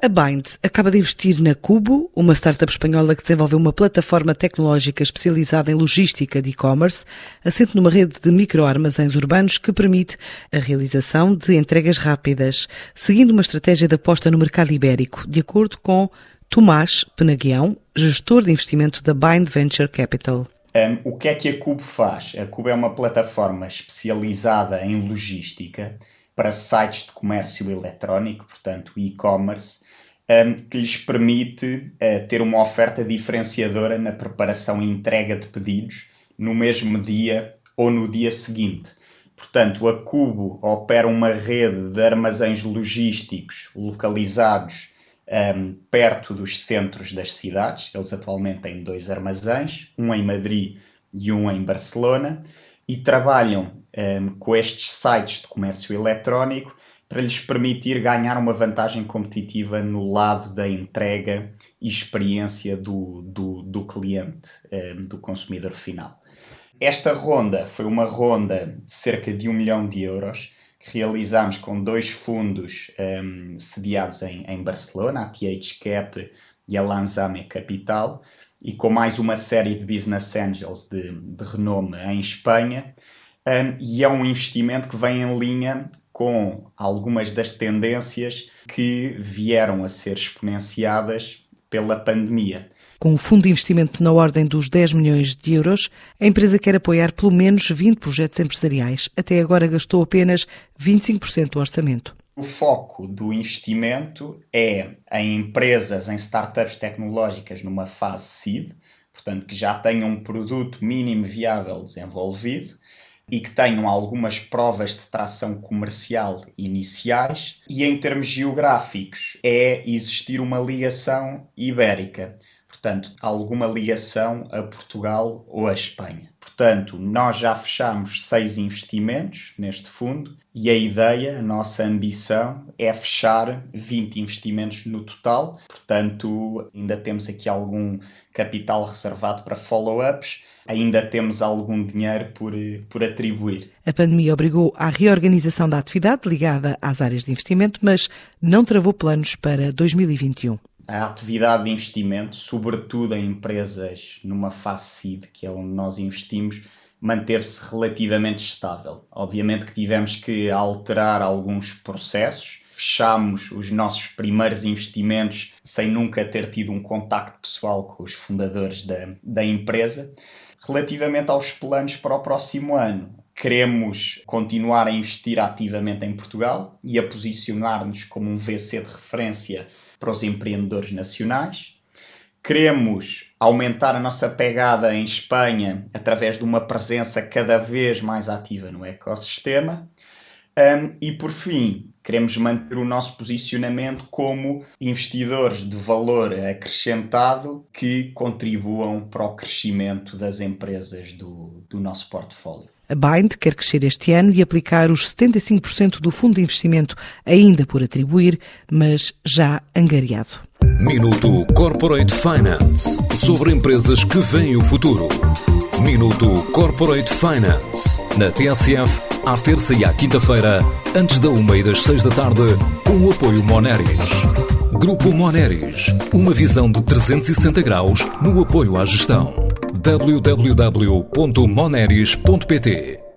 A Bind acaba de investir na Cubo, uma startup espanhola que desenvolveu uma plataforma tecnológica especializada em logística de e-commerce, assente numa rede de microarmazéns urbanos que permite a realização de entregas rápidas, seguindo uma estratégia de aposta no mercado ibérico, de acordo com Tomás Penaguião, gestor de investimento da Bind Venture Capital. Um, o que é que a Cubo faz? A Cubo é uma plataforma especializada em logística para sites de comércio eletrónico, portanto e-commerce, um, que lhes permite uh, ter uma oferta diferenciadora na preparação e entrega de pedidos no mesmo dia ou no dia seguinte. Portanto, a Cubo opera uma rede de armazéns logísticos localizados um, perto dos centros das cidades. Eles atualmente têm dois armazéns, um em Madrid e um em Barcelona, e trabalham um, com estes sites de comércio eletrónico para lhes permitir ganhar uma vantagem competitiva no lado da entrega e experiência do, do, do cliente, um, do consumidor final. Esta ronda foi uma ronda de cerca de um milhão de euros que realizámos com dois fundos um, sediados em, em, Barcelona, a TH Cap e a Lanzame Capital, e com mais uma série de business angels de, de renome em Espanha, um, e é um investimento que vem em linha com algumas das tendências que vieram a ser exponenciadas pela pandemia. Com um fundo de investimento na ordem dos 10 milhões de euros, a empresa quer apoiar pelo menos 20 projetos empresariais. Até agora gastou apenas 25% do orçamento. O foco do investimento é em empresas, em startups tecnológicas numa fase seed, portanto que já tenham um produto mínimo viável desenvolvido e que tenham algumas provas de tração comercial iniciais, e em termos geográficos é existir uma ligação ibérica, portanto, alguma ligação a Portugal ou a Espanha. Portanto, nós já fechamos seis investimentos neste fundo e a ideia, a nossa ambição é fechar 20 investimentos no total. Portanto, ainda temos aqui algum capital reservado para follow-ups, ainda temos algum dinheiro por, por atribuir. A pandemia obrigou à reorganização da atividade ligada às áreas de investimento, mas não travou planos para 2021 a atividade de investimento, sobretudo em empresas numa fase seed, que é onde nós investimos, manteve-se relativamente estável. Obviamente que tivemos que alterar alguns processos, fechámos os nossos primeiros investimentos sem nunca ter tido um contacto pessoal com os fundadores da, da empresa. Relativamente aos planos para o próximo ano, queremos continuar a investir ativamente em Portugal e a posicionar-nos como um VC de referência para os empreendedores nacionais. Queremos aumentar a nossa pegada em Espanha através de uma presença cada vez mais ativa no ecossistema. Um, e por fim, queremos manter o nosso posicionamento como investidores de valor acrescentado que contribuam para o crescimento das empresas do, do nosso portfólio. A Bind quer crescer este ano e aplicar os 75% do fundo de investimento ainda por atribuir, mas já angariado. Minuto Corporate Finance sobre empresas que veem o futuro. Minuto Corporate Finance na TSF, à terça e à quinta-feira, antes da uma e das seis da tarde, com o apoio Moneris. Grupo Moneris, uma visão de 360 graus no apoio à gestão www.moneris.pt